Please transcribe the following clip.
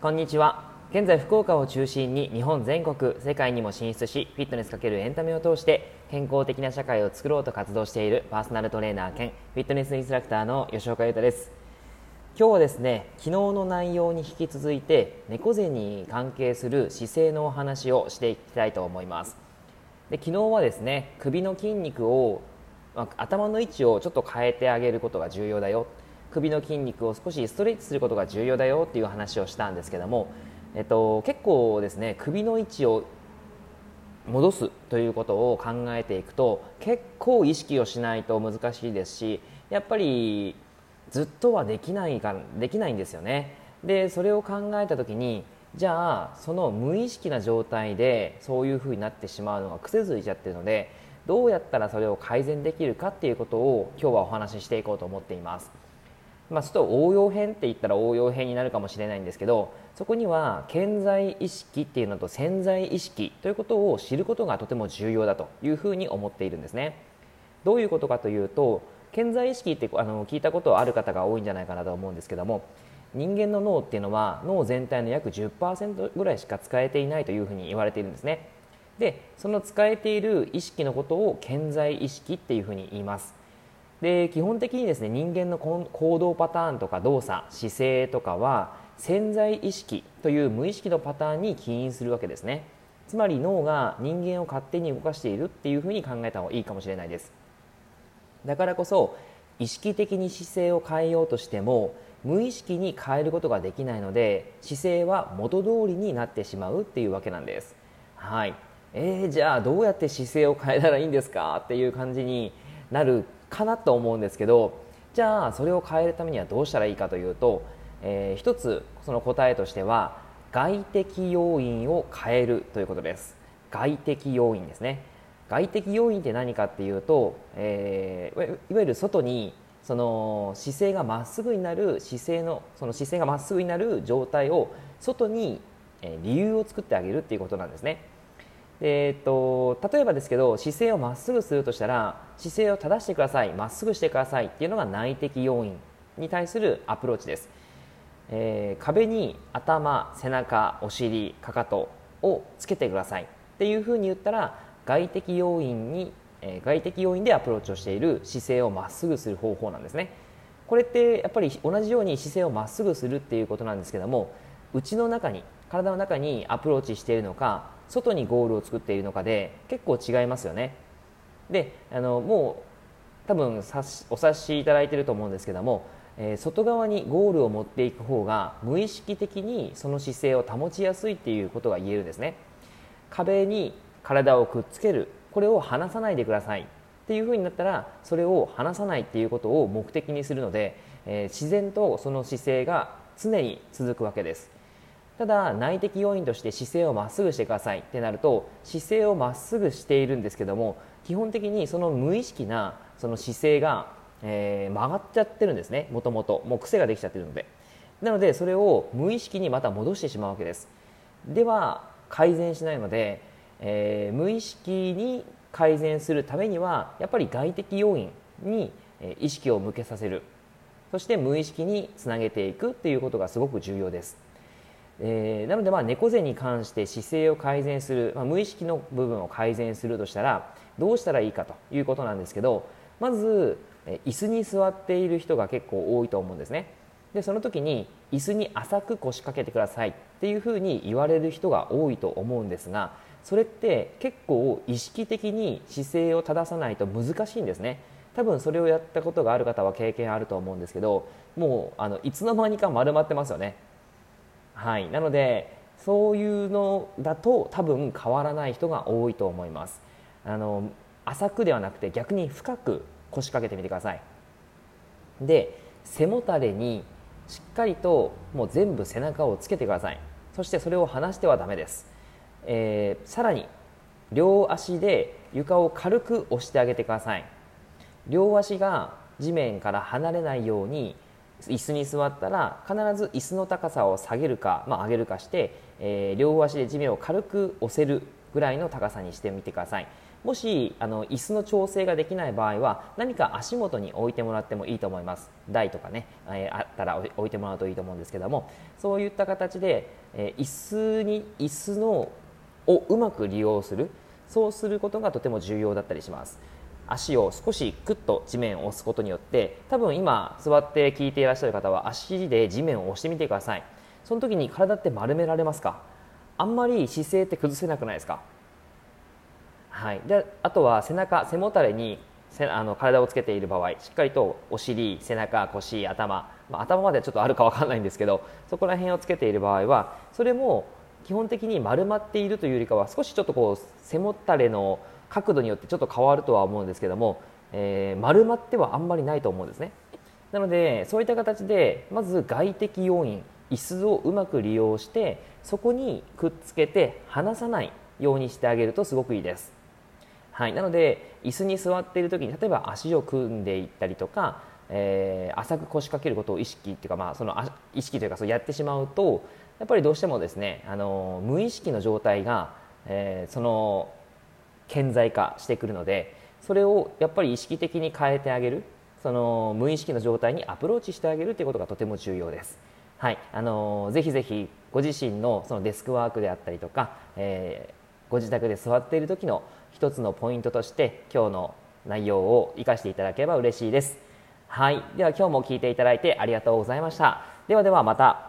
こんにちは。現在福岡を中心に日本全国世界にも進出しフィットネスかけるエンタメを通して健康的な社会を作ろうと活動しているパーソナルトレーナー兼フィットネスインストラクターの吉岡優太です。今日はですね昨日の内容に引き続いて猫背に関係する姿勢のお話をしていきたいと思います。で昨日はですね首の筋肉をま頭の位置をちょっと変えてあげることが重要だよ。首の筋肉を少しストレッチすることが重要だよっていう話をしたんですけども、えっと、結構ですね首の位置を戻すということを考えていくと結構意識をしないと難しいですしやっぱりずっとはできないかできないんですよね。でそれを考えた時にじゃあその無意識な状態でそういうふうになってしまうのが癖づいちゃってるのでどうやったらそれを改善できるかっていうことを今日はお話ししていこうと思っています。まあ、ちょっと応用編って言ったら応用編になるかもしれないんですけどそこには健在意識っていうのと潜在意識ということを知ることがとても重要だというふうに思っているんですね。どういうことかというと健在意識ってあの聞いたことある方が多いんじゃないかなと思うんですけども人間の脳っていうのは脳全体の約10%ぐらいしか使えていないというふうに言われているんですね。でその使えている意識のことを健在意識っていうふうに言います。で基本的にですね人間の行動パターンとか動作姿勢とかは潜在意識という無意識のパターンに起因するわけですね。つまり脳が人間を勝手に動かしているっていうふうに考えた方がいいかもしれないです。だからこそ意識的に姿勢を変えようとしても無意識に変えることができないので姿勢は元通りになってしまうっていうわけなんです。はい。えー、じゃあどうやって姿勢を変えたらいいんですか？っていう感じになるかなと思うんですけどじゃあそれを変えるためにはどうしたらいいかというと、えー、一つその答えとしては外的要因を変えるということです外的要因ですね外的要因って何かっていうと、えー、いわゆる外にその姿勢がまっすぐになる姿勢のその姿勢がまっすぐになる状態を外に理由を作ってあげるっていうことなんですね。えーと、例えばですけど姿勢をまっすぐするとしたら姿勢を正してくださいまっすぐしてくださいっていうのが内的要因に対するアプローチです、えー、壁に頭背中お尻かかとをつけてください。っていうふうに言ったら外的要因に、えー、外的要因でアプローチをしている姿勢をまっすぐする方法なんですね。これってやっぱり同じように姿勢をまっすぐするっていうことなんですけども内の中に体の中にアプローチしているのか外にゴールを作っているのかで結構違いますよね。であのもう多分お察しいただいていると思うんですけども、えー、外側にゴールを持っていく方が無意識的にその姿勢を保ちやすいっていうことが言えるんですね。壁に体をくっつける。これを離さないでください。っていうふうになったらそれを離さないっていうことを目的にするので、えー、自然とその姿勢が常に続くわけです。ただ内的要因として姿勢をまっすぐしてください。ってなると姿勢をまっすぐしているんですけども基本的にその無意識なその姿勢が、えー、曲がっちゃってるんですね。もともと。もう癖ができちゃってるので。なのでそれを無意識にまた戻してしまうわけです。では改善しないので、えー、無意識に改善するためにはやっぱり外的要因に意識を向けさせる。そして無意識につなげていくっていうことがすごく重要です。えー、なのでまあ猫背に関して姿勢を改善する、まあ、無意識の部分を改善するとしたらどうしたらいいかということなんですけどまず、椅子に座っている人が結構多いと思うんですね。でその時に椅子に浅く腰掛けてくださいっていうふうに言われる人が多いと思うんですがそれって結構意識的に姿勢を正さないと難しいんですね。多分それをやったことがある方は経験あると思うんですけどもうあのいつの間にか丸まってますよね。はい、なのでそういうのだと多分変わらない人が多いと思います。あの浅くではなくて逆に深く腰掛けてみてください。で背もたれにしっかりともう全部背中をつけてください。そしてそれを離してはダメです、えー、さらに両足で床を軽く押してあげてください。両足が地面から離れないように椅子に座ったら必ず椅子の高さを下げるか、まあ、上げるかして、えー、両足で地面を軽く押せるぐらいの高さにしてみてください。もしあの椅子の調整ができない場合は何か足元に置いてもらってもいいと思います。台とかね、えー、あったら置いてもらうといいと思うんですけども。そういった形で、えー、椅子に椅子のをうまく利用する。そうすることがとても重要だったりします。足を少しクッと地面を押すことによって多分今座って聞いていらっしゃる方は足で地面を押してみてください。その時に体って丸められますか？あんまり姿勢って崩せなくないですか？はい、であとは背中背もたれにせあの体をつけている場合しっかりとお尻背中腰頭、まあ、頭まではちょっとあるか分からないんですけどそこら辺をつけている場合はそれも基本的に丸まっているというよりかは少しちょっとこう背もたれの角度によってちょっと変わるとは思うんですけども、えー、丸まってはあんまりないと思うんですね。なのでそういった形でまず外的要因椅子をうまく利用してそこにくっつけて離さないようにしてあげるとすごくいいです。はい、なので椅子に座っている時に例えば足を組んでいったりとか、えー、浅く腰掛けることを意識っていうか、まあ、その意識というかそうやってしまうとやっぱりどうしてもですねあの無意識の状態が、えー、その顕在化してくるのでそれをやっぱり意識的に変えてあげるその無意識の状態にアプローチしてあげるということがとても重要です。はい、あのぜひぜひご自身のそのデスクワークであったりとか、えー、ご自宅で座っている時の一つのポイントとして今日の内容を生かしていただければ嬉しいです。はい、では今日も聞いていただいてありがとうございました。ではではまた。